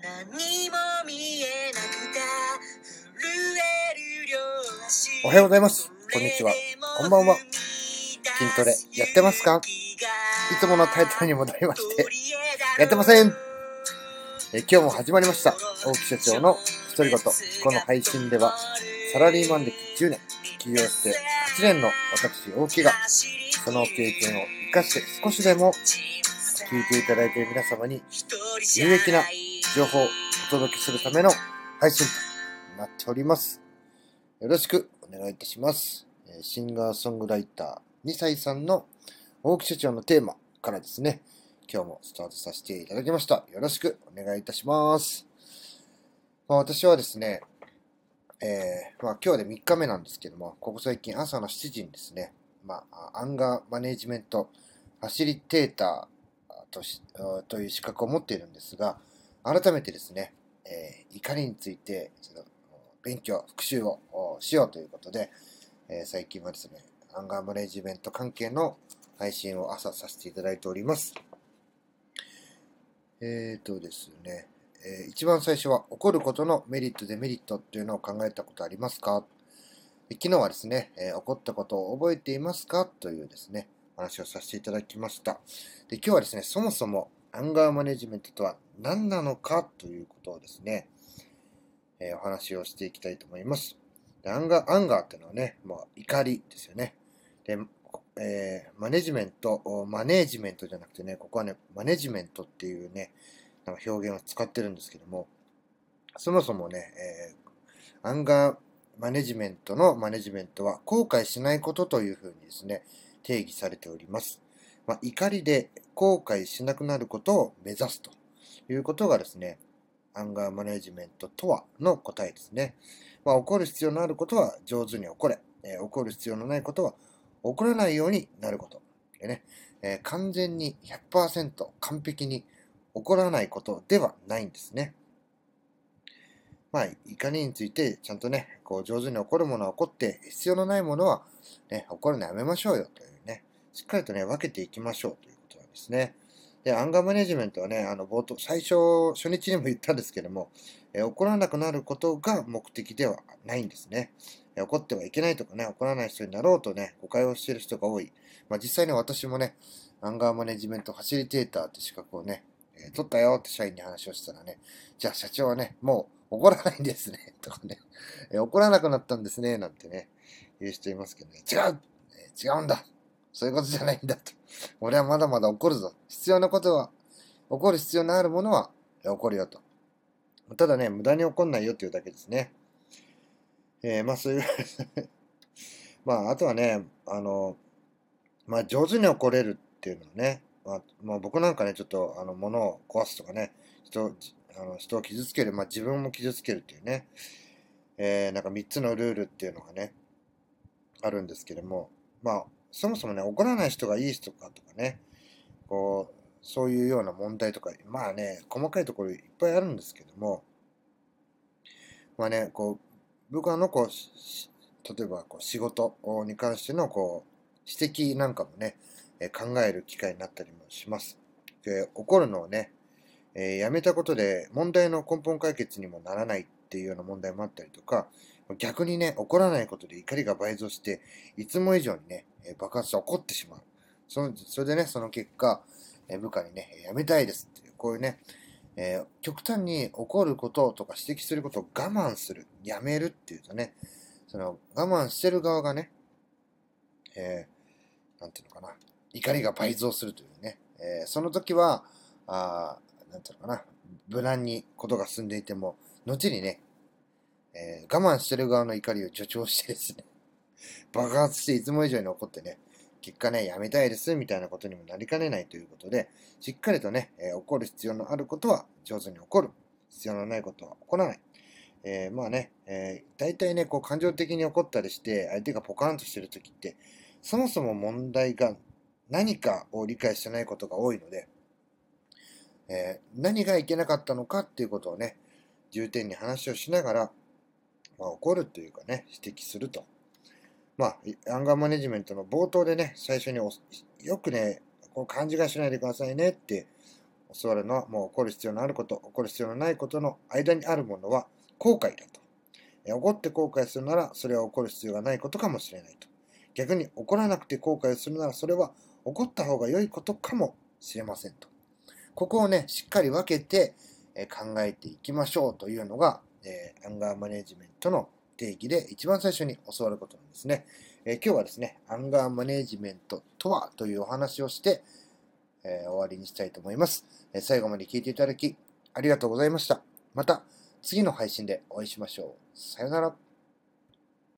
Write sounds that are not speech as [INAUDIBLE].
何も見えなくて震える両足おはようございます。こんにちは。こんばんは。筋トレやってますか？いつものタイトルに戻りまして、やってません。え今日も始まりました。大木社長の独り言。この配信では、サラリーマン歴10年、起業して8年の私、大木が、その経験を活かして少しでも聞いていただいている皆様に有益な情報をお届けするための配信となっております。よろしくお願いいたします。シンガーソングライター2歳さんの大木社長のテーマからですね、今日もスタートさせていただきました。よろしくお願いいたします。まあ、私はですね、えーまあ、今日で3日目なんですけども、ここ最近朝の7時にですね、まあ、アンガーマネジメントファシリテーターとしという資格を持っているんですが、改めてですね、えー怒りについてちょっと勉強、復習をしようということで、えー最近はですね、アンガーマネジメント関係の配信を朝させていただいております。えーとですね、えー一番最初は起こることのメリット、デメリットっていうのを考えたことありますか？昨日はですね、えー起こったことを覚えていますか？というですね、話をさせていただきました。で今日はですね、そもそもアンガーマネジメントとは何なのかということをですね、えーお話をしていきたいと思います。でアンガー、アンガーっていうのはね、もう怒りですよね。で、えーマネジメント、マネージメントじゃなくてね、ここはね、マネジメントっていうね、なんか表現を使ってるんですけども、そもそもね、えーアンガーマネジメントのマネジメントは後悔しないことというふうにですね、定義されております。まあ、怒りで後悔しなくなることを目指すということがですね、アンガーマネジメントとはの答えですね。まあ、起こる必要のあることは上手に起これ、えー起こる必要のないことは起こらないようになること。でねえー完全に100%完璧に起こらないことではないんですね。まあ、怒りについてちゃんとね、こう上手に起こるものは起こって、必要のないものは、ね、起こるのやめましょうよという、しっかりとね、分けていきましょうということなんですね。で、アンガーマネジメントはね、あの、冒頭、最初、初日にも言ったんですけども、えー起こらなくなることが目的ではないんですね。えー起こってはいけないとかね、起こらない人になろうとね、誤解をしている人が多い。まあ、実際に私もね、アンガーマネジメントファシリテーターって資格をね、え取ったよって社員に話をしたらね、じゃあ社長はね、もう怒らないんですね、[LAUGHS] とかね、え怒らなくなったんですね、なんてね、言う人いますけどね、違う、え違うんだそういうことじゃないんだと。[LAUGHS] 俺はまだまだ怒るぞ。必要なことは、起こる必要のあるものはえー起こるよと。ただね、無駄に起こんないよっていうだけですね。えーまあそういう [LAUGHS] まああとはね、あの、まあ上手に怒れるっていうのはね、まあ、まあ僕なんかね、ちょっとあの物を壊すとかね、人あの人を傷つける、まあ自分も傷つけるっていうね、えーなんか3つのルールっていうのがね、あるんですけども、まあそもそもね、怒らない人がいい人かとかね、こう、そういうような問題とか、まあね、細かいところいっぱいあるんですけども、まあね、こう、僕はのこう、例えばこう仕事に関してのこう、指摘なんかもね、考える機会になったりもします。で、怒るのをね、えーやめたことで問題の根本解決にもならないっていうような問題もあったりとか、逆にね、怒らないことで怒りが倍増して、いつも以上にね、爆発して怒ってしまう。そのそれでね、その結果、部下にね、やめたいですっていう、こういうね、えー極端に怒ることとか指摘することを我慢する、やめるっていうとね、その我慢してる側がね、えーなんていうのかな、怒りが倍増するというね、えーその時は、あーなんていうのかな、無難にことが進んでいても、後にね、えー我慢してる側の怒りを助長してですね、[LAUGHS] 爆発していつも以上に怒ってね、結果ね、やめたいですみたいなことにもなりかねないということで、しっかりとね、えー怒る必要のあることは上手に起こる。必要のないことは起こらない。えーまあね、えー大体ね、こう感情的に怒ったりして、相手がポカンとしてるときって、そもそも問題が何かを理解してないことが多いので、えー何がいけなかったのかっていうことをね、重点に話をしながら、まあ、怒るというかね、指摘すると。まあ、アンガーマネジメントの冒頭でね、最初によくね、こう勘違いしないでくださいねって教わるのはもう怒る必要のあること、怒る必要のないことの間にあるものは後悔だと。え怒って後悔するならそれは怒る必要がないことかもしれないと。逆に怒らなくて後悔するならそれは怒った方が良いことかもしれませんと。ここをね、しっかり分けて、考えていきましょうというのが、えアンガーマネジメントの定義で一番最初に教わることなんですね。え今日はですね、アンガーマネジメントとはというお話をして、え終わりにしたいと思います、え最後まで聞いていただきありがとうございました。また次の配信でお会いしましょう。さよなら。